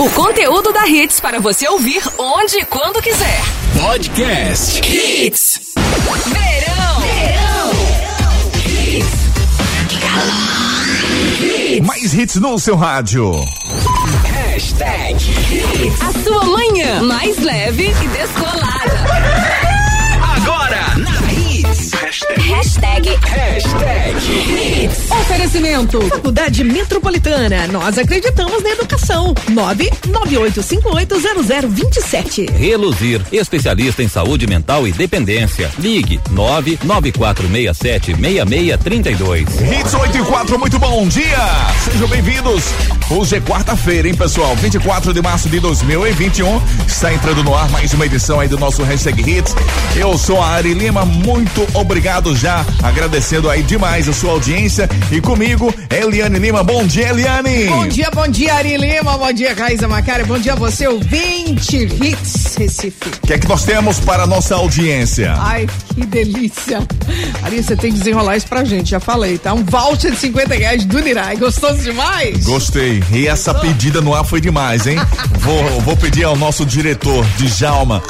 O conteúdo da Hits para você ouvir onde e quando quiser. Podcast Hits. Verão. Verão. Mais hits no seu rádio. Hashtag Hits. A sua manhã mais leve e descolada. Hashtag. Hashtag. Hits. Oferecimento. Faculdade Metropolitana. Nós acreditamos na educação. 998580027. Reluzir, especialista em saúde mental e dependência. Ligue 994676632. Hits 8 e 4, muito bom dia! Sejam bem-vindos. Hoje é quarta-feira, hein, pessoal? 24 de março de 2021. Está entrando no ar mais uma edição aí do nosso Hashtag Hits. Eu sou a Ari Lima, muito obrigado já. Agradecendo aí demais a sua audiência. E comigo, Eliane Lima. Bom dia, Eliane! Bom dia, bom dia, Ari Lima. Bom dia, Raíza Macari. Bom dia a você, ouvinte Hits Recife. O que é que nós temos para a nossa audiência? Ai, que delícia. Ari, você tem que desenrolar isso pra gente, já falei, tá? Um voucher de 50 reais do Nirai. Gostoso demais? Gostei. E essa pedida no ar foi demais, hein? vou, vou pedir ao nosso diretor, Djalma.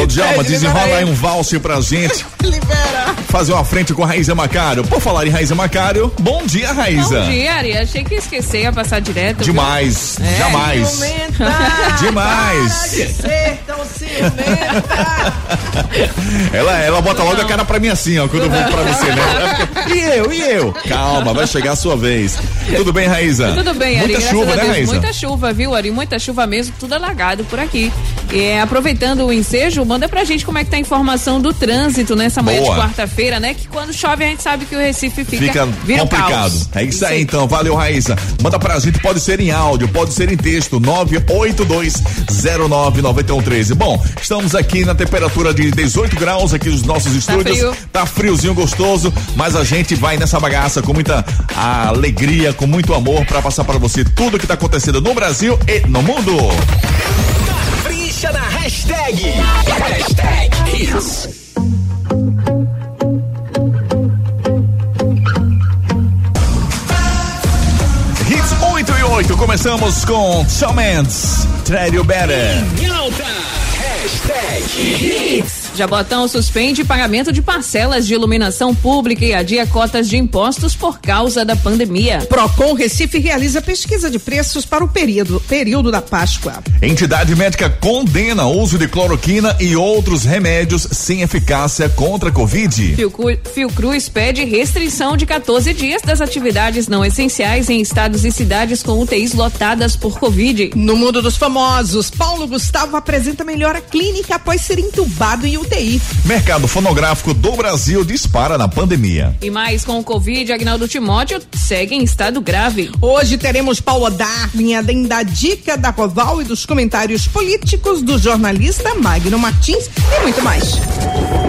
Ô, Djalma, É, desenrola aí um valse pra gente. Libera. Fazer uma frente com a Raíza Macário. Por falar em Raíza Macário, bom dia, Raíza. Bom dia, Ari. Achei que ia esquecer, ia passar direto. Demais, É, jamais. Ciumenta. Demais. Para de ser tão ciumenta. Ela, ela bota logo a cara pra mim assim, ó, quando eu vou pra você, né? E eu, e eu? Calma, vai chegar a sua vez. Tudo bem, Raíza? Tudo bem, Ari. Muita graças chuva, a né. Raíza? Muita chuva, viu, Ari? Muita chuva mesmo, tudo alagado por aqui. E, é, aproveitando o ensejo, manda pra gente como é que tá a informação do trânsito nessa manhã Boa. de quarta-feira, né? Que quando chove a gente sabe que o Recife fica, Fica um complicado. É isso aí, então. Valeu, Raíssa. Manda pra gente, pode ser em áudio, pode ser em texto, 982099113. Bom, estamos aqui na temperatura de 18 graus aqui nos nossos estúdios. frio. Tá friozinho gostoso, mas a gente vai nessa bagaça com muita alegria, com muito amor pra passar pra você tudo que tá acontecendo no Brasil e no mundo. Na hashtag. Hashtag Hits. Hits 8 e 8, começamos com Shawn Mendes, Tread You Better. Em alta. Hashtag Hits. Jabotão suspende pagamento de parcelas de iluminação pública e adia cotas de impostos por causa da pandemia. Procon Recife realiza pesquisa de preços para o período, período da Páscoa. Entidade médica condena o uso de cloroquina e outros remédios sem eficácia contra a Covid. Fiocru- Fiocruz pede restrição de 14 dias das atividades não essenciais em estados e cidades com UTIs lotadas por Covid. No mundo dos famosos, Paulo Gustavo apresenta melhora clínica após ser entubado em UTI. Mercado fonográfico do Brasil dispara na pandemia. E mais com o Covid, Agnaldo Timóteo segue em estado grave. Hoje teremos Paulo Darwin, além da dica da Coval e dos comentários políticos do jornalista Magno Martins e muito mais.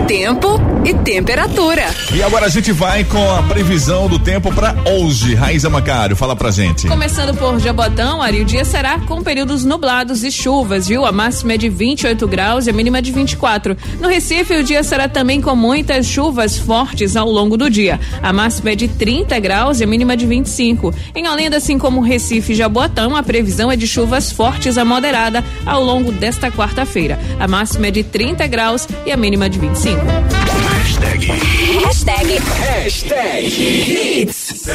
Tempo e temperatura. E agora a gente vai com a previsão do tempo para hoje. Raíza Macário, fala pra gente. Começando por Jabotão, Ari, o dia será com períodos nublados e chuvas, viu? A máxima é de 28 graus e a mínima de 24. No Recife, o dia será também com muitas chuvas fortes ao longo do dia. A máxima é de 30 graus e a mínima de 25. Em Olinda, assim como Recife e Jabotão, a previsão é de chuvas fortes a moderada ao longo desta quarta-feira. A máxima é de 30 graus e a mínima de 25. Hashtag. Hashtag. Hashtag Hits.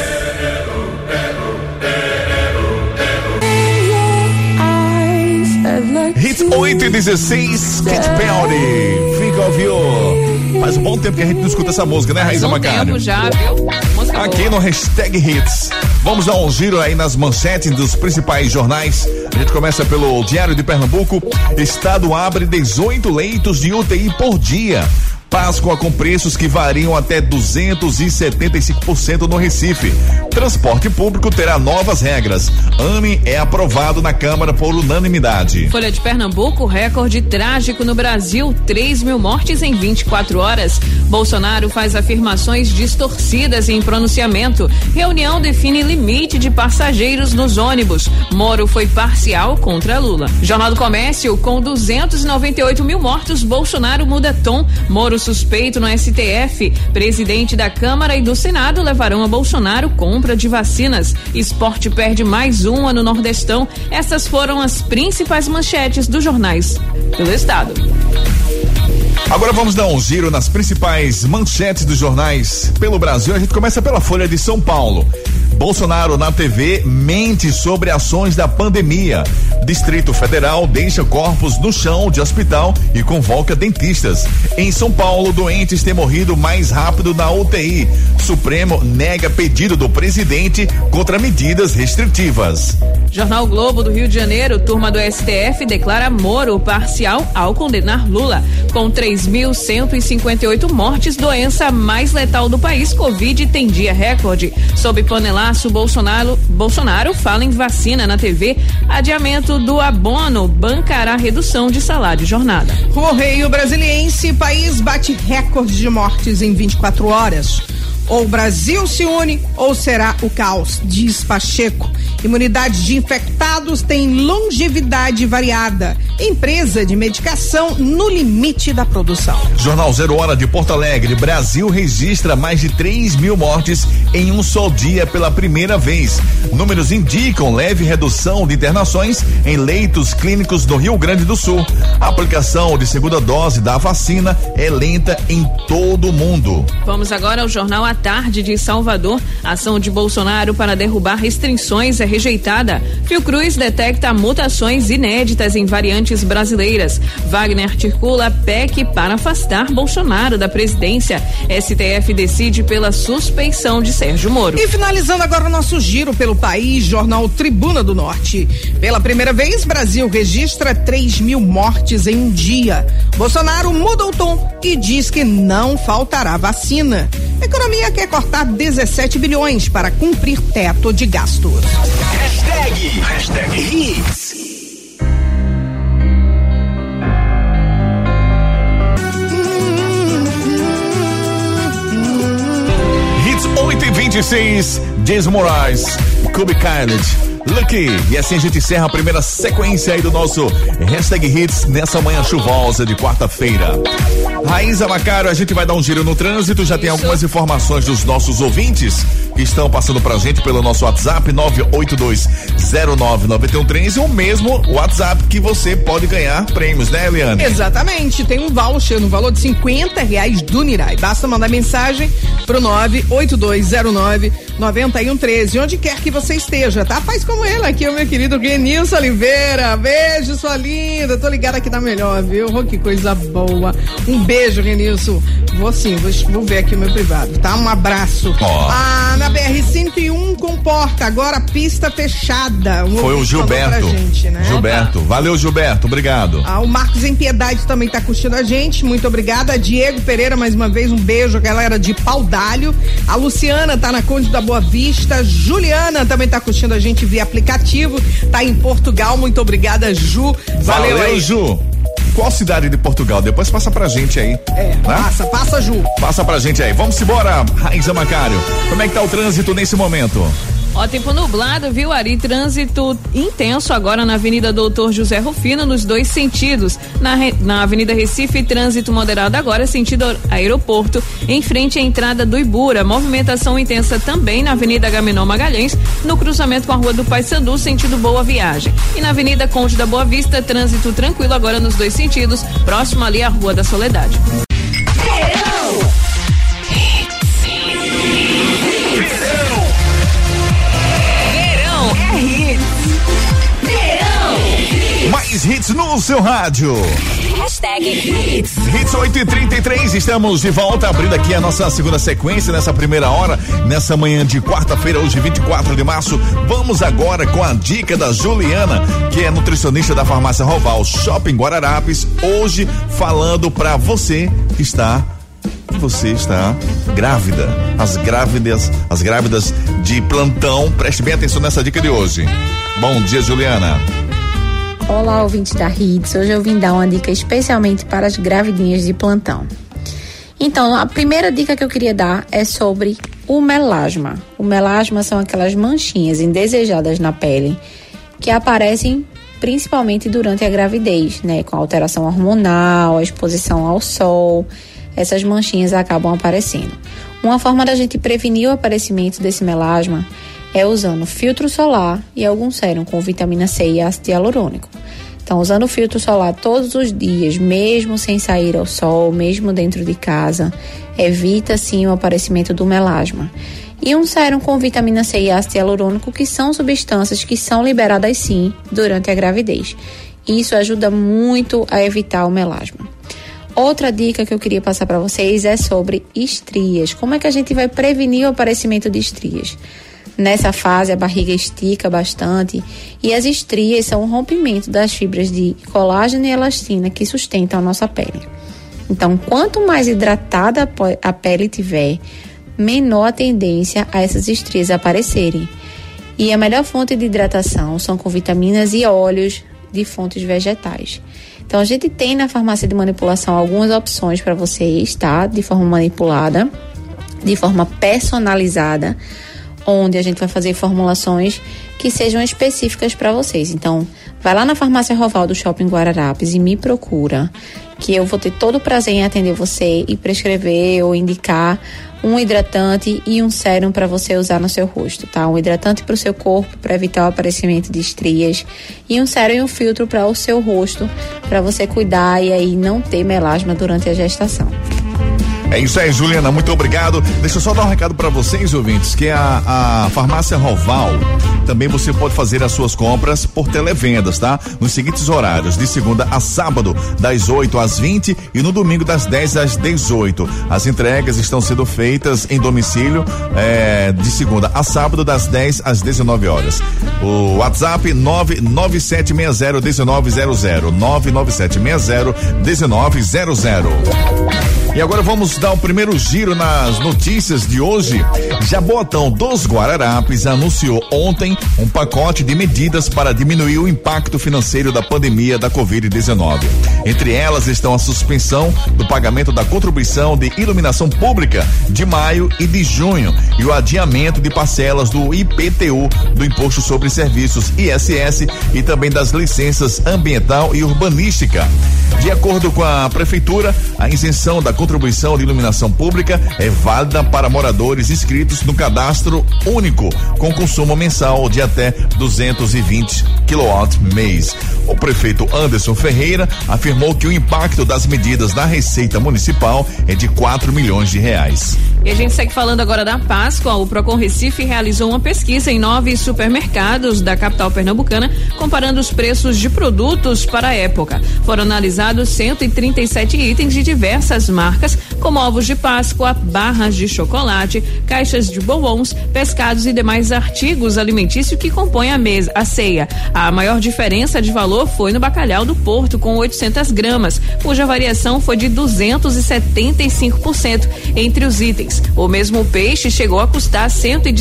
Hits 8 e 16, Kate Perry, Think of You. Faz um bom tempo que a gente não escuta essa música, né, Raíza um Macário? tempo já, viu? Música Aqui boa. no hashtag Hits. Vamos dar um giro aí nas manchetes dos principais jornais. A gente começa pelo Diário de Pernambuco. Estado abre 18 leitos de UTI por dia. Páscoa com preços que variam até 275% no Recife. Transporte público terá novas regras. AME é aprovado na Câmara por unanimidade. Folha de Pernambuco, recorde trágico no Brasil, 3 mil mortes em 24 horas. Bolsonaro faz afirmações distorcidas em pronunciamento. Reunião define limite de passageiros nos ônibus. Moro foi parcial contra Lula. Jornal do Comércio, com 298 mil mortos, Bolsonaro muda tom. Moro suspeito no STF. Presidente da Câmara e do Senado levarão a Bolsonaro compra de vacinas. Esporte perde mais uma no Nordestão. Essas foram as principais manchetes dos jornais do Estado. Agora vamos dar um giro nas principais manchetes dos jornais pelo Brasil. A gente começa pela Folha de São Paulo. Bolsonaro na TV mente sobre ações da pandemia. Distrito Federal deixa corpos no chão de hospital e convoca dentistas. Em São Paulo, doentes têm morrido mais rápido na UTI. Supremo nega pedido do presidente contra medidas restritivas. Jornal Globo do Rio de Janeiro, turma do STF declara moro parcial ao condenar Lula. Com 3.158 mortes, doença mais letal do país, Covid tem dia recorde. Sob panelaço, Bolsonaro, Bolsonaro fala em vacina na TV. Adiamento do abono bancará redução de salário de jornada. Correio Brasiliense, país bate recorde de mortes em 24 horas. Ou o Brasil se une ou será o caos, diz Pacheco. Imunidade de infectados tem longevidade variada. Empresa de medicação no limite da produção. Jornal Zero Hora de Porto Alegre. Brasil registra mais de 3 mil mortes em um só dia pela primeira vez. Números indicam leve redução de internações em leitos clínicos do Rio Grande do Sul. A aplicação de segunda dose da vacina é lenta em todo o mundo. Vamos agora ao Jornal à Tarde de Salvador. Ação de Bolsonaro para derrubar restrições é rejeitada. Fiocruz detecta mutações inéditas em variantes brasileiras. Wagner articula PEC para afastar Bolsonaro da presidência. STF decide pela suspeição de Sérgio Moro. E finalizando agora o nosso giro pelo país, jornal Tribuna do Norte. Pela primeira vez, Brasil registra 3 mil mortes em um dia. Bolsonaro muda o tom e diz que não faltará vacina. economia quer cortar 17 bilhões para cumprir teto de gastos. Hashtag, hashtag hits. Hits 8 e 26, Jason Moraes, Kobe Khaled. Lucky. E assim a gente encerra a primeira sequência aí do nosso hashtag Hits nessa manhã chuvosa de quarta-feira. Raíza Macaro, a gente vai dar um giro no trânsito. Já tem algumas informações dos nossos ouvintes que estão passando pra gente pelo nosso WhatsApp 982099113 ou mesmo WhatsApp que você pode ganhar prêmios, né, Eliane? Exatamente, tem um voucher no valor de 50 reais do Nirai. Basta mandar mensagem pro 98209 9113, onde quer que você esteja, tá? Faz como ele aqui, o meu querido Renilson Oliveira. Beijo, sua linda. Tô ligada aqui na melhor, viu? Oh, que coisa boa. Um beijo, Renilson. Vou sim, vou, vou ver aqui o meu privado, tá? Um abraço. Ó. Ah, na BR-101 comporta, agora pista fechada. Um Foi o Gilberto. Gente, né? Gilberto. Valeu, Gilberto. Obrigado. Ah, o Marcos em Piedade também tá curtindo a gente, muito obrigada. Diego Pereira, mais uma vez, um beijo, galera de Pau d'Alho. A Luciana tá na Conde da Boa Vista. Juliana também tá curtindo a gente via aplicativo, tá em Portugal, muito obrigada, Ju. Valeu, Valeu, aí. Ju. Qual cidade de Portugal? Depois passa pra gente aí. É, né? passa, passa, Ju. Passa pra gente aí. Vamos embora, Raiza Macário. Como é que tá o trânsito nesse momento? Ó, tempo nublado, viu, Ari? Trânsito intenso agora na Avenida Doutor José Rufino, nos dois sentidos. Na, na Avenida Recife, trânsito moderado agora, sentido aeroporto, em frente à entrada do Ibura. Movimentação intensa também na Avenida Gaminó Magalhães, no cruzamento com a Rua do Paysandu, sentido Boa Viagem. E na Avenida Conde da Boa Vista, trânsito tranquilo agora nos dois sentidos, próximo ali à Rua da Soledade. Mais hits no seu rádio. Hashtag hits. Hits 8 e 33 estamos de volta, abrindo aqui a nossa segunda sequência nessa primeira hora, nessa manhã de quarta-feira, hoje 24 de março. Vamos agora com a dica da Juliana, que é nutricionista da farmácia Roval Shopping Guararapes, hoje falando pra você que está você está grávida. As grávidas, as grávidas de plantão, preste bem atenção nessa dica de hoje. Bom dia, Juliana. Olá, ouvinte da Hits. Hoje eu vim dar uma dica especialmente para as gravidinhas de plantão. Então, a primeira dica que eu queria dar é sobre o melasma. O melasma são aquelas manchinhas indesejadas na pele que aparecem principalmente durante a gravidez, né, com a alteração hormonal, a exposição ao sol. essas manchinhas acabam aparecendo. Uma forma da gente prevenir o aparecimento desse melasma é usando filtro solar e algum sérum com vitamina C e ácido hialurônico. Então, usando filtro solar todos os dias, mesmo sem sair ao sol, mesmo dentro de casa, evita sim o aparecimento do melasma. E um sérum com vitamina C e ácido hialurônico, que são substâncias que são liberadas sim durante a gravidez. Isso ajuda muito a evitar o melasma. Outra dica que eu queria passar para vocês é sobre estrias. Como é que a gente vai prevenir o aparecimento de estrias? Nessa fase, a barriga estica bastante e as estrias são o rompimento das fibras de colágeno e elastina que sustentam a nossa pele. Então, quanto mais hidratada a pele tiver, menor a tendência a essas estrias aparecerem. E a melhor fonte de hidratação são com vitaminas e óleos de fontes vegetais. Então a gente tem na farmácia de manipulação algumas opções para vocês, tá? De forma manipulada, de forma personalizada, onde a gente vai fazer formulações que sejam específicas para vocês. Então, vai lá na farmácia Roval do Shopping Guararapes e me procura, que eu vou ter todo o prazer em atender você e prescrever ou indicar um hidratante e um sérum para você usar no seu rosto, tá? Um hidratante para o seu corpo para evitar o aparecimento de estrias e um sérum e um filtro para o seu rosto para você cuidar e aí não ter melasma durante a gestação. É isso aí, Juliana, muito obrigado. Deixa eu só dar um recado para vocês, ouvintes, que a, a farmácia Roval também você pode fazer as suas compras por televendas, tá? Nos seguintes horários, de segunda a sábado, das 8 às 20 e no domingo das 10 às 18. As entregas estão sendo feitas em domicílio é, de segunda a sábado, das 10 às 19 horas. O WhatsApp 99760 1900 99760 1900. E agora vamos dar o primeiro giro nas notícias de hoje. Jabotão dos Guararapes anunciou ontem um pacote de medidas para diminuir o impacto financeiro da pandemia da Covid-19. Entre elas estão a suspensão do pagamento da contribuição de iluminação pública de maio e de junho e o adiamento de parcelas do IPTU, do Imposto sobre Serviços ISS e também das licenças ambiental e urbanística. De acordo com a prefeitura, a isenção da contribuição de iluminação pública é válida para moradores inscritos no cadastro único, com consumo mensal de até 220 kW mês. O prefeito Anderson Ferreira afirmou que o impacto das medidas na receita municipal é de 4 milhões de reais. E a gente segue falando agora da Páscoa. O Procon Recife realizou uma pesquisa em nove supermercados da capital pernambucana, comparando os preços de produtos para a época. Foram analisados 137 itens de diversas marcas, como ovos de Páscoa, barras de chocolate, caixas de bombons, pescados e demais artigos alimentícios que compõem a mesa, a ceia. A maior diferença de valor foi no bacalhau do Porto, com 800 gramas, cuja variação foi de 275% entre os itens. O mesmo peixe chegou a custar cento e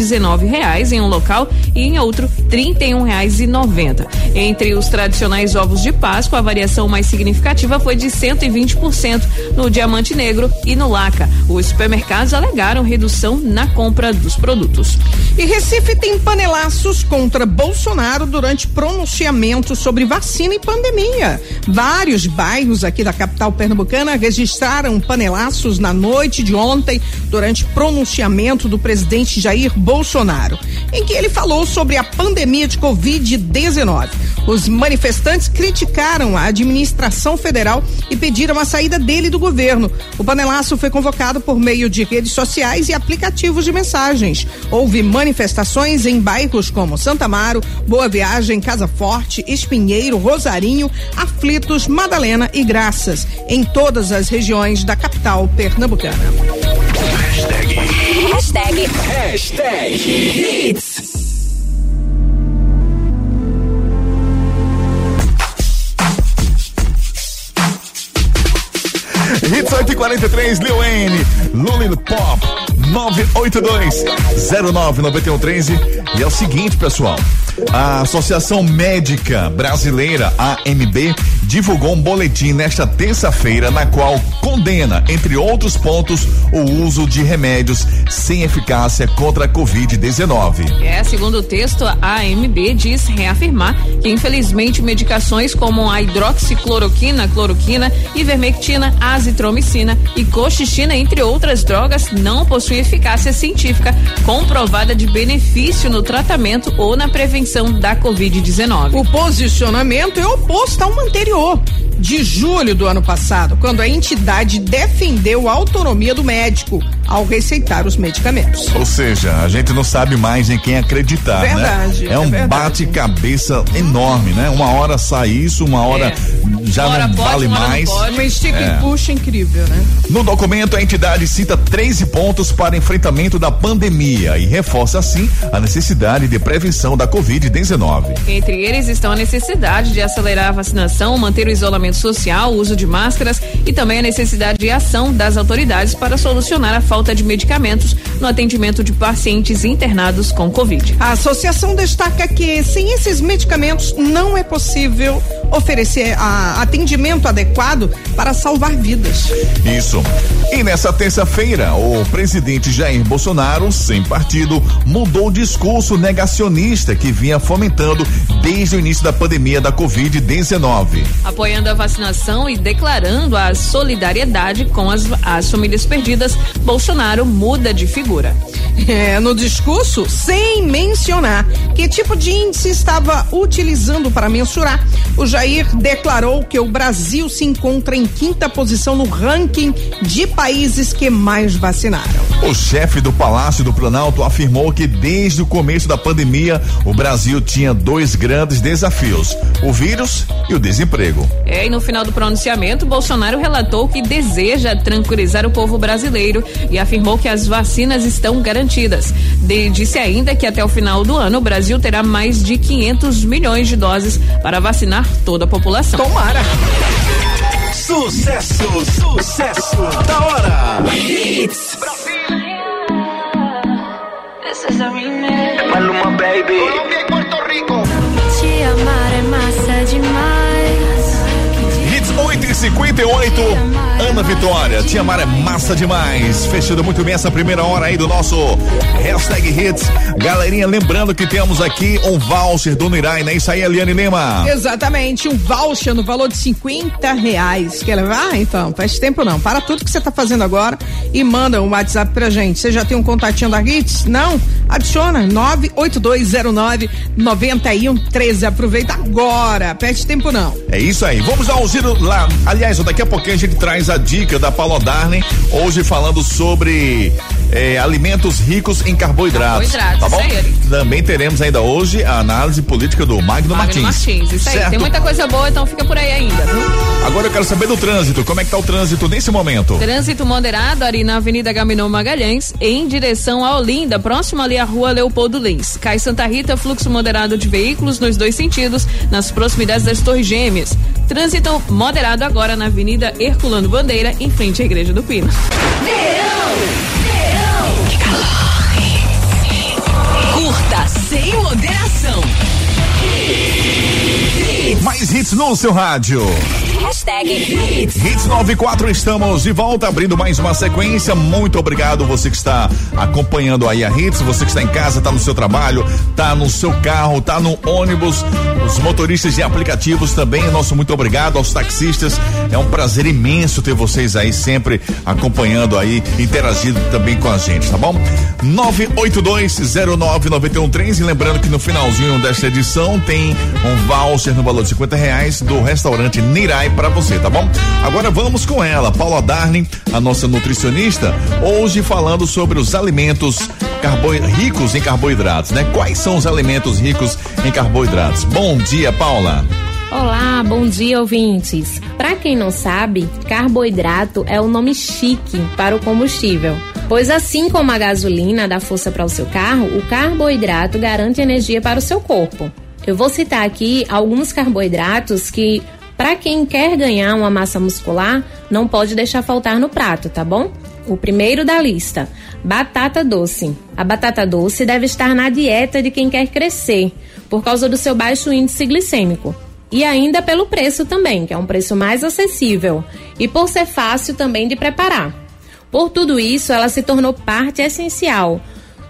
reais em um local e em outro trinta e um reais e noventa. Entre os tradicionais ovos de Páscoa, a variação mais significativa foi de 120% no diamante negro e no laca. Os supermercados alegaram redução na compra dos produtos. E Recife tem panelaços contra Bolsonaro durante pronunciamento sobre vacina e pandemia. Vários bairros aqui da capital pernambucana registraram panelaços na noite de ontem pronunciamento do presidente Jair Bolsonaro, em que ele falou sobre a pandemia de Covid-19. Os manifestantes criticaram a administração federal e pediram a saída dele do governo. O panelaço foi convocado por meio de redes sociais e aplicativos de mensagens. Houve manifestações em bairros como Santa Amaro, Boa Viagem, Casa Forte, Espinheiro, Rosarinho, Aflitos, Madalena e Graças, em todas as regiões da capital pernambucana. Hashtag. Hashtag. Hits. Hits 843, Lil Wayne, Lulin Pop, 982 099113. E é o seguinte, pessoal. A Associação Médica Brasileira, AMB, divulgou um boletim nesta terça-feira na qual condena, entre outros pontos, o uso de remédios sem eficácia contra a Covid-19. É, segundo o texto, a AMB diz reafirmar que, infelizmente, medicações como a hidroxicloroquina, cloroquina, ivermectina, azitromicina e coxicina, entre outras drogas, não possuem eficácia científica comprovada de benefício no tratamento ou na prevenção da Covid-19. O posicionamento é oposto ao anterior, de julho do ano passado, quando a entidade defendeu a autonomia do médico ao receitar os medicamentos. Ou seja, a gente não sabe mais em quem acreditar, Verdade, né? É é um bate-cabeça enorme, né? Uma hora sai isso, uma hora É. já Uma hora não pode, vale não mais. pode. Uma estica É. e puxa incrível, né? No documento, a entidade cita 13 pontos para enfrentamento da pandemia e reforça, assim, a necessidade de prevenção da Covid-19. Entre eles estão a necessidade de acelerar a vacinação, manter o isolamento social, o uso de máscaras e também a necessidade de ação das autoridades para solucionar a falta de medicamentos no atendimento de pacientes internados com Covid. A associação destaca que sem esses medicamentos não é possível oferecer a- atendimento adequado para salvar vidas. Isso. E nessa terça-feira, o presidente Jair Bolsonaro, sem partido, mudou o discurso negacionista que vinha fomentando desde o início da pandemia da Covid-19. Apoiando a vacinação e declarando a solidariedade com as, as famílias perdidas, Bolsonaro muda de figura. É, no discurso, sem mencionar que tipo de índice estava utilizando para mensurar, o Jair declarou que o Brasil se encontra em quinta posição no ranking de países que mais vacinaram. O chefe do Palácio do Planalto afirmou que desde o começo da pandemia, o Brasil tinha dois grandes desafios: o vírus e o desemprego. É, e no final do pronunciamento, Bolsonaro relatou que deseja tranquilizar o povo brasileiro e afirmou que as vacinas estão garantidas. De- disse ainda que até o final do ano o Brasil terá mais de 500 milhões de doses para vacinar toda a população. Tomara. Sucesso, sucesso da hora. Hits. Maluma, baby. Te amar é massa demais. Hits 8 e 58 Ana Vitória, Tia Mara é massa demais. Fechando muito bem essa primeira hora aí do nosso hashtag Hits. Galerinha, lembrando que temos aqui um voucher do Nirai, né? Isso aí, Eliane Lima. Exatamente, um voucher no valor de 50 reais. Quer levar? Então, faz tempo não. Para tudo que você tá fazendo agora e manda um WhatsApp pra gente. Você já tem um contatinho da Hits? Não? Adiciona 98209 9113. Aproveita agora. Perde tempo não. É isso aí. Vamos um giro lá. Aliás, daqui a pouquinho a gente traz a dica da Paula Darling, hoje falando sobre eh, alimentos ricos em carboidratos. Carboidratos, tá bom? aí. Também teremos ainda hoje a análise política do Magno, Magno Martins. Martins, isso aí. Certo? Tem muita coisa boa, então fica por aí ainda, viu? Agora eu quero saber do trânsito. Como é que tá o trânsito nesse momento? Trânsito moderado ali na Avenida Gaminão Magalhães, em direção a Olinda, próximo ali à rua Leopoldo Lins. Cai Santa Rita, fluxo moderado de veículos nos dois sentidos, nas proximidades das Torres Gêmeas. Trânsito moderado agora na Avenida Herculano Bandeira, em frente à Igreja do Pino. Curta sem moderação. Mais hits no seu rádio. Hashtag Hits. Hits 94, estamos de volta, abrindo mais uma sequência. Muito obrigado você que está acompanhando aí a Hits, você que está em casa, está no seu trabalho, está no seu carro, está no ônibus, os motoristas de aplicativos também. Nosso muito obrigado aos taxistas. É um prazer imenso ter vocês aí sempre acompanhando aí, interagindo também com a gente, tá bom? 982099113. Lembrando que no finalzinho desta edição tem um voucher no valor de 50 reais do restaurante Nirai para você, tá bom? Agora vamos com ela, Paula Darling, a nossa nutricionista, hoje falando sobre os alimentos carbo... ricos em carboidratos, né? Quais são os alimentos ricos em carboidratos? Bom dia, Paula. Olá, bom dia, ouvintes. Para quem não sabe, carboidrato é o nome chique para o combustível. Pois assim como a gasolina dá força para o seu carro, o carboidrato garante energia para o seu corpo. Eu vou citar aqui alguns carboidratos que, para quem quer ganhar uma massa muscular, não pode deixar faltar no prato, tá bom? O primeiro da lista, batata doce. A batata doce deve estar na dieta de quem quer crescer, por causa do seu baixo índice glicêmico. E ainda pelo preço também, que é um preço mais acessível, e por ser fácil também de preparar. Por tudo isso, ela se tornou parte essencial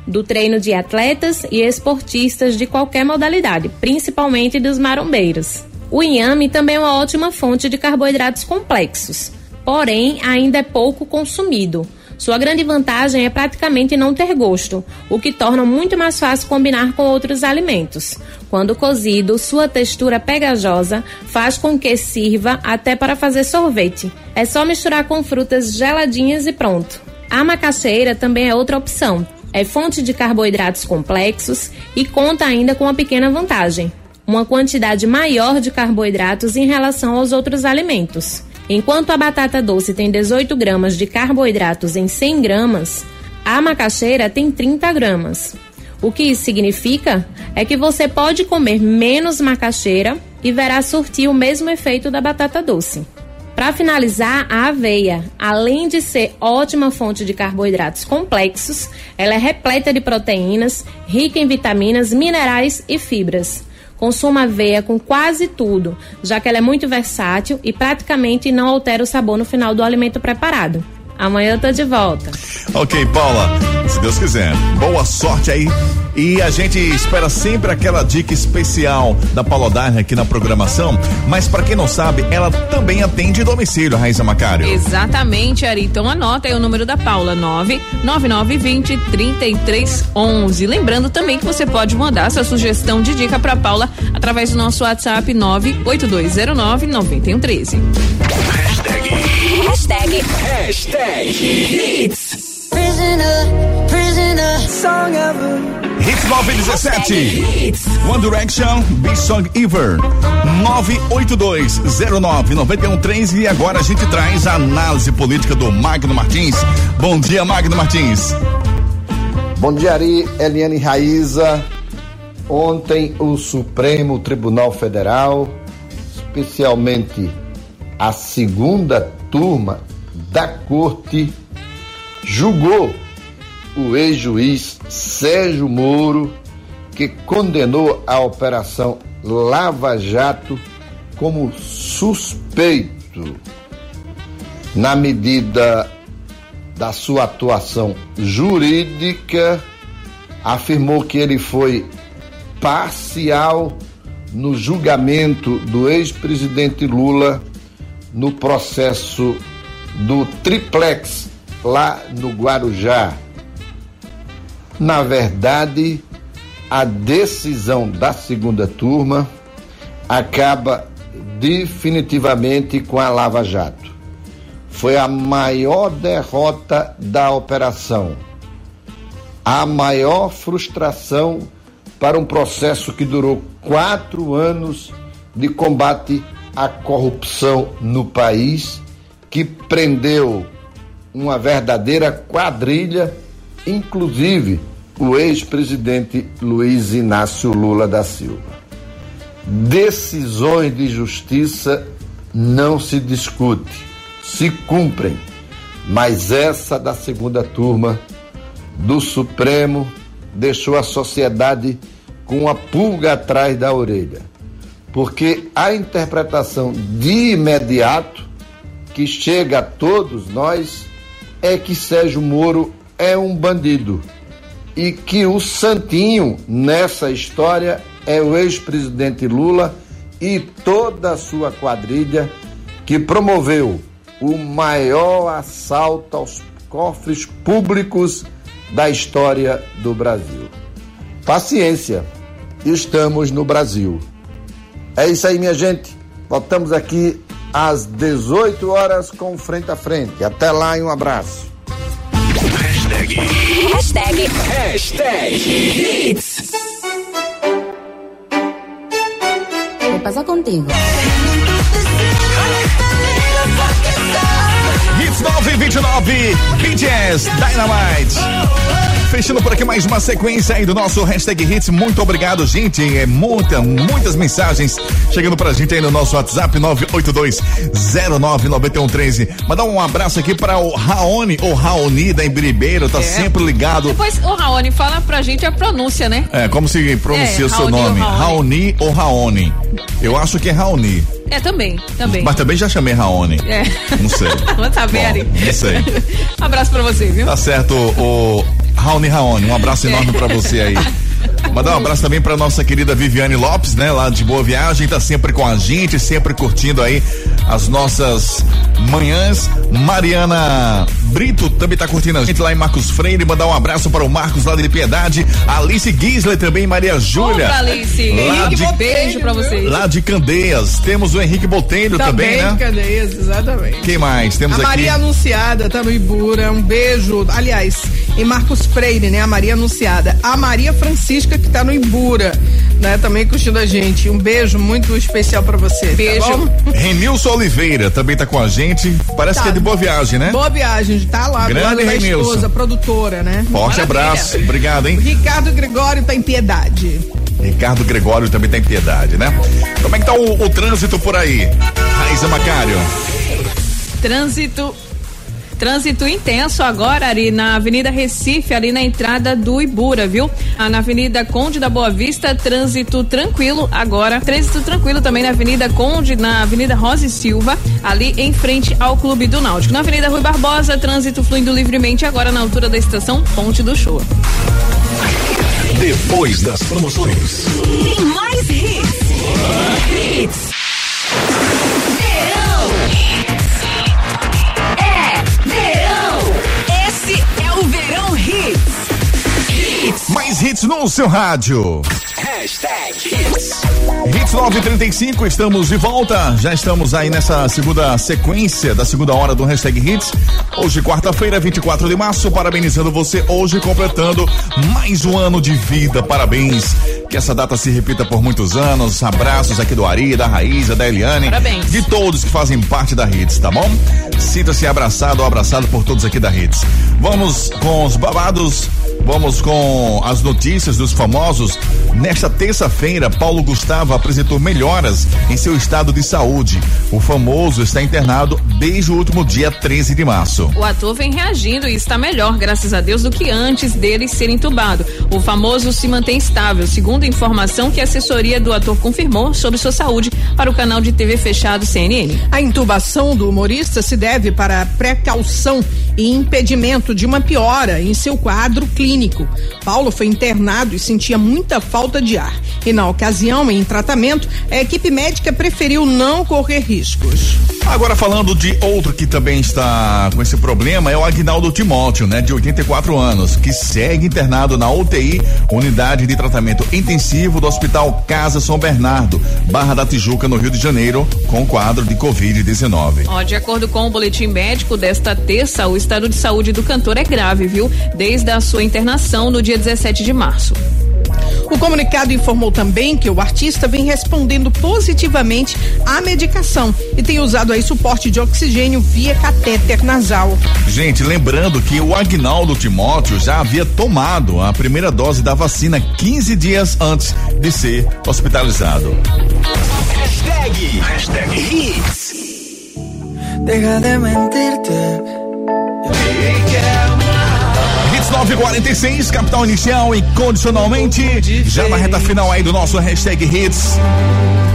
do treino de atletas e esportistas de qualquer modalidade, principalmente dos marombeiros. O inhame também é uma ótima fonte de carboidratos complexos, porém ainda é pouco consumido. Sua grande vantagem é praticamente não ter gosto, o que torna muito mais fácil combinar com outros alimentos. Quando cozido, sua textura pegajosa faz com que sirva até para fazer sorvete. É só misturar com frutas geladinhas e pronto. A macaxeira também é outra opção, é fonte de carboidratos complexos e conta ainda com uma pequena vantagem: uma quantidade maior de carboidratos em relação aos outros alimentos. Enquanto a batata doce tem 18 gramas de carboidratos em 100 gramas, a macaxeira tem 30 gramas. O que isso significa é que você pode comer menos macaxeira e verá surtir o mesmo efeito da batata doce. Para finalizar, a aveia, além de ser ótima fonte de carboidratos complexos, ela é repleta de proteínas, rica em vitaminas, minerais e fibras. Consuma aveia com quase tudo, já que ela é muito versátil e praticamente não altera o sabor no final do alimento preparado. Amanhã eu tô de volta. Ok, Paula, se Deus quiser. Boa sorte aí. E a gente espera sempre aquela dica especial da Paula Darne aqui na programação. Mas para quem não sabe, ela também atende domicílio, Raíssa Macário. Exatamente, Ari. Então anota aí o número da Paula: 99920 3311. Lembrando também que você pode mandar sua sugestão de dica para Paula através do nosso WhatsApp 98209 9113. Hashtag. Hashtag. Hits. Prisoner, prisoner. Song ever. Hits 917. One Direction, Big Song Ever. 982099113 e agora a gente traz a análise política do Magno Martins. Bom dia, Magno Martins. Bom dia, Ari, Eliane Raíza. Ontem o Supremo Tribunal Federal, especialmente a segunda turma da corte julgou o ex-juiz Sérgio Moro, que condenou a operação Lava Jato como suspeito. Na medida da sua atuação jurídica, afirmou que ele foi parcial no julgamento do ex-presidente Lula no processo do triplex lá no Guarujá. Na verdade, a decisão da segunda turma acaba definitivamente com a Lava Jato. Foi a maior derrota da operação, a maior frustração para um processo que durou quatro anos de combate a corrupção no país, que prendeu uma verdadeira quadrilha, inclusive o ex-presidente Luiz Inácio Lula da Silva. Decisões de justiça não se discute, se cumprem, mas essa da segunda turma do Supremo deixou a sociedade com uma pulga atrás da orelha porque a interpretação de imediato que chega a todos nós é que Sérgio Moro é um bandido e que o santinho nessa história é o ex-presidente Lula e toda a sua quadrilha que promoveu o maior assalto aos cofres públicos da história do Brasil. Paciência, estamos no Brasil. É isso aí, minha gente. Voltamos aqui às 18 horas com Frente a Frente. Até lá e um abraço. Hashtag. Hashtag. Hashtag. Hits. ¿Qué pasa contigo? Hits 929, BTS, Dynamite. Fechando por aqui mais uma sequência aí do nosso hashtag Hits. Muito obrigado, gente. É muita, muitas mensagens chegando pra gente aí no nosso WhatsApp 982-099113. Mandar um abraço aqui para o Raoni, ou Raoni da Embiribeiro, tá É. sempre ligado. Depois, ô Raoni, fala pra gente a pronúncia, né? É, como se pronuncia É, o seu Raoni ou nome? Raoni? Raoni ou Raoni? Eu acho que é Raoni. É, também, também. Mas também já chamei Raoni. É. Não sei. Ari. não sei. Abraço pra você, viu? Tá certo, o Raoni Raoni. Um abraço enorme pra você aí. Mandar um abraço também pra nossa querida Viviane Lopes, né? Lá de Boa Viagem, tá sempre com a gente, sempre curtindo aí as nossas manhãs. Mariana Brito também tá curtindo a gente lá em Marcos Freire. Mandar um abraço para o Marcos lá de Piedade. Alice Gisler também, Maria Júlia. Opa, Alice. Lá Henrique, de, beijo pra vocês. lá de Candeias. Temos o Henrique Botelho também, Também, né? Candeias, exatamente. Quem mais? Temos a aqui. Maria Anunciada tá no Ibura, um beijo. Aliás, em Marcos Freire, né? A Maria Anunciada. A Maria Francisca que tá no Ibura, né? Também curtindo a gente. Um beijo muito especial pra você. Beijo. Tá? Renilson Oliveira também tá com a gente. Parece Tá. que é de boa viagem, né? Boa viagem, tá lá Grande da Renilson. esposa, produtora, né? Forte Maravilha. abraço. Obrigado, hein? Ricardo Gregório tá em piedade. Ricardo Gregório também tem piedade, né? Como é que tá o, o trânsito por aí? Raíza Macário. Trânsito. Trânsito intenso agora ali na Avenida Recife, ali na entrada do Ibura, viu? Ah, na Avenida Conde da Boa Vista, trânsito tranquilo agora. Trânsito tranquilo também na Avenida Conde, na Avenida Rosa e Silva, ali em frente ao Clube do Náutico. Na Avenida Rui Barbosa, trânsito fluindo livremente agora na altura da estação Ponte do Show. Depois das promoções. Tem mais hits. Hits. Mais hits no seu rádio. Hashtag Hits. Hits 935, estamos de volta. Já estamos aí nessa segunda sequência da segunda hora do hashtag Hits. Hoje, quarta-feira, 24 de março. Parabenizando você hoje, completando mais um ano de vida. Parabéns. Que essa data se repita por muitos anos. Abraços aqui do Ari, da Raíza, da Eliane. Parabéns. De todos que fazem parte da Hits, tá bom? Sinta-se abraçado ou abraçado por todos aqui da Hits. Vamos com os babados. Vamos com as notícias dos famosos. Nesta terça-feira, Paulo Gustavo apresentou melhoras em seu estado de saúde. O famoso está internado desde o último dia 13 de março. O ator vem reagindo e está melhor, graças a Deus, do que antes dele ser entubado. O famoso se mantém estável, segundo informação que a assessoria do ator confirmou sobre sua saúde para o canal de TV fechado CNN. A intubação do humorista se deve para precaução e impedimento de uma piora em seu quadro clínico. Paulo foi internado e sentia muita falta de ar. E na ocasião, em tratamento, a equipe médica preferiu não correr riscos. Agora falando de outro que também está com esse problema é o Agnaldo Timóteo, né, de 84 anos, que segue internado na UTI, unidade de tratamento intensivo do Hospital Casa São Bernardo, Barra da Tijuca, no Rio de Janeiro, com quadro de Covid-19. Ó, de acordo com o boletim médico desta terça, o estado de saúde do cantor é grave, viu? Desde a sua internação no dia 17 de março. O comunicado informou também que o artista vem respondendo positivamente à medicação e tem usado aí suporte de oxigênio via catéter nasal. Gente, lembrando que o Agnaldo Timóteo já havia tomado a primeira dose da vacina 15 dias antes de ser hospitalizado. Hashtag. Hashtag Hits. Deja de mentirte. Hits 946, capital inicial e condicionalmente. Já na reta final aí do nosso hashtag Hits.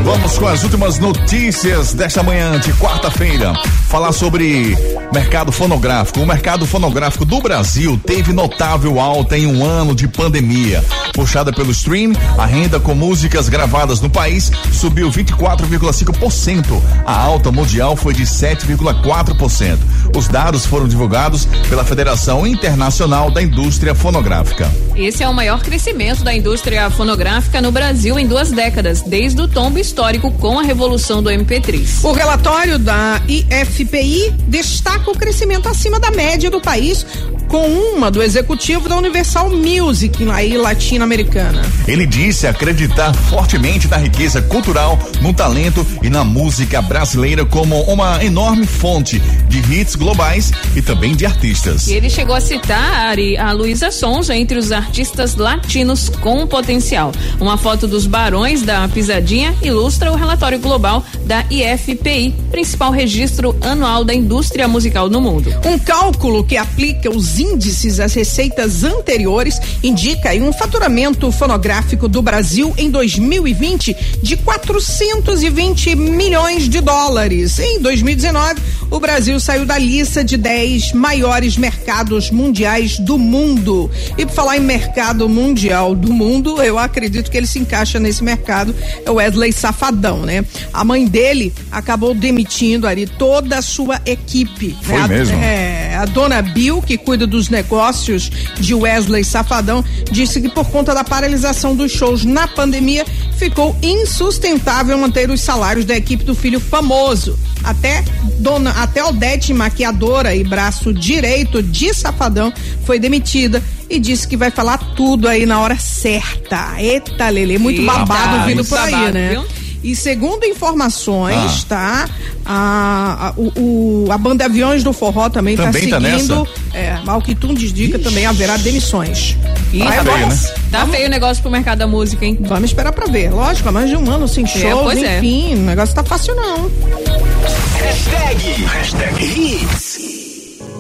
Vamos com as últimas notícias desta manhã de quarta-feira. Falar sobre mercado fonográfico. O mercado fonográfico do Brasil teve notável alta em um ano de pandemia. Puxada pelo stream, a renda com músicas gravadas no país subiu 24,5%. A alta mundial foi de 7,4%. Os dados foram divulgados pela Federação Internacional da Indústria Fonográfica. Esse é o maior crescimento da indústria fonográfica no Brasil em duas décadas, desde o tombo histórico com a revolução do MP3. O relatório da IFPI destaca o crescimento acima da média do país, com uma do executivo da Universal Music, aí latino-americana. Ele disse acreditar fortemente na riqueza cultural, no talento e na música brasileira como uma enorme fonte de hits globais e também de artistas. E ele chegou a citar Ari, a Luísa Sonza entre os artistas latinos com potencial. Uma foto dos barões da pisadinha ilustra o relatório global da IFPI, principal registro anual da indústria musical no mundo. Um cálculo que aplica os índices às receitas anteriores indica um faturamento fonográfico do Brasil em 2020 de 420 milhões de dólares. Em 2019, o Brasil saiu da lista de 10 maiores mercados mundiais do mundo. E por falar em mercado mundial do mundo, eu acredito que ele se encaixa nesse mercado, é o Wesley Safadão, né? A mãe dele acabou demitindo ali toda a sua equipe. Foi né? mesmo? É, a dona Bill, que cuida dos negócios de Wesley Safadão, disse que por conta da paralisação dos shows na pandemia, ficou insustentável manter os salários da equipe do filho famoso. Até dona, até Odete, maquiadora e braço direito de Safadão, foi demitida e disse que vai falar tudo aí na hora certa. Eita, Lele, muito Eita, babado vindo por aí, babado, né? viu? E segundo informações, tá? A, a, o, a banda Aviões do Forró também, Também tá tá seguindo. é, ao que tudo indica, também haverá demissões. Ih, Aí Tá feio, né? Tá feio o negócio pro mercado da música, hein? Vamos esperar pra ver. Lógico, há mais de um ano sem shows, pois é. enfim, o negócio tá fácil não. Hashtag, hashtag hits.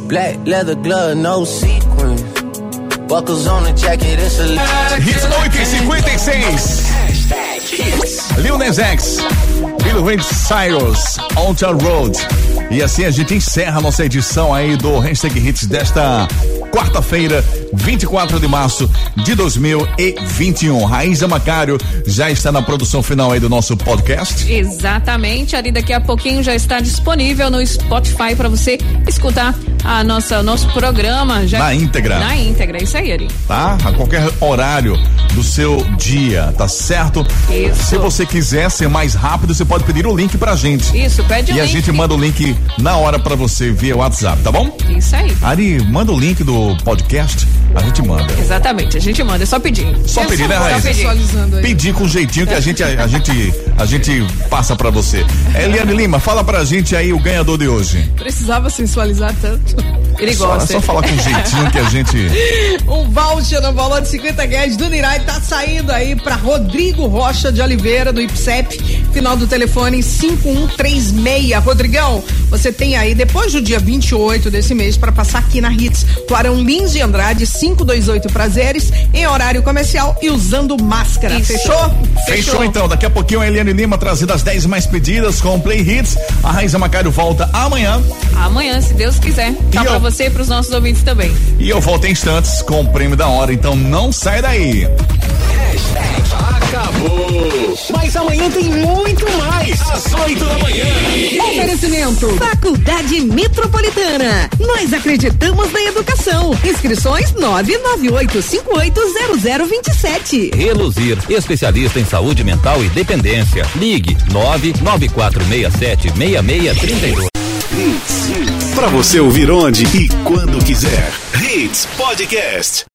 Black leather glove, no sequins. Buckles on the jacket, it's a Hits 8 e 56. Lil Nas X, Bill Ray Cyrus, Alta Road. E assim a gente encerra a nossa edição aí do Hashtag Hits desta quarta-feira, 24 de março de 2021. Raíza Macário já está na produção final aí do nosso podcast. Exatamente, ali daqui a pouquinho já está disponível no Spotify para você escutar a nossa nosso programa já Na íntegra. Na íntegra, isso aí, Ari. tá? A qualquer horário do seu dia, tá certo? Isso. Se você quiser ser mais rápido, você pode pedir o link pra gente. Isso, pede o E a link. gente manda o link na hora pra você via WhatsApp, tá bom? Isso aí. Ari, manda o link do podcast, a gente manda. Exatamente, a gente manda, é só pedir. Só pedir, né, Raíssa? pedir. Pedir com jeitinho que a gente, a, a gente, a gente passa pra você. Eliane Lima, fala pra gente aí o ganhador de hoje. Precisava sensualizar tanto. Ele Só, gosta. só falar com jeitinho que a gente. Um voucher no valor de 50 reais do Nirai tá saindo aí pra Rodrigo Rocha de Oliveira, do IPSEP, final do telefone 5136. Rodrigão, você tem aí, depois do dia 28 desse mês, pra passar aqui na Hits, Clarão Lins de Andrade, 528 Prazeres, em horário comercial e usando máscara. Isso. Fechou? Fechou então, daqui a pouquinho a Eliane Lima trazendo as 10 mais pedidas com o Play Hits. A Raíza Macário volta amanhã Amanhã, se Deus quiser. Tá E pra eu? você e pros nossos ouvintes também. e eu volto em instantes com o prêmio da hora, então não sai daí. Acabou. Mas amanhã tem muito mais. Às 8 da manhã. Oferecimento Faculdade Metropolitana. Nós acreditamos na educação. Inscrições 998580027. Reluzir, especialista em saúde mental e dependência. Ligue 994676632. Pra você ouvir onde e quando quiser. Hits Podcast.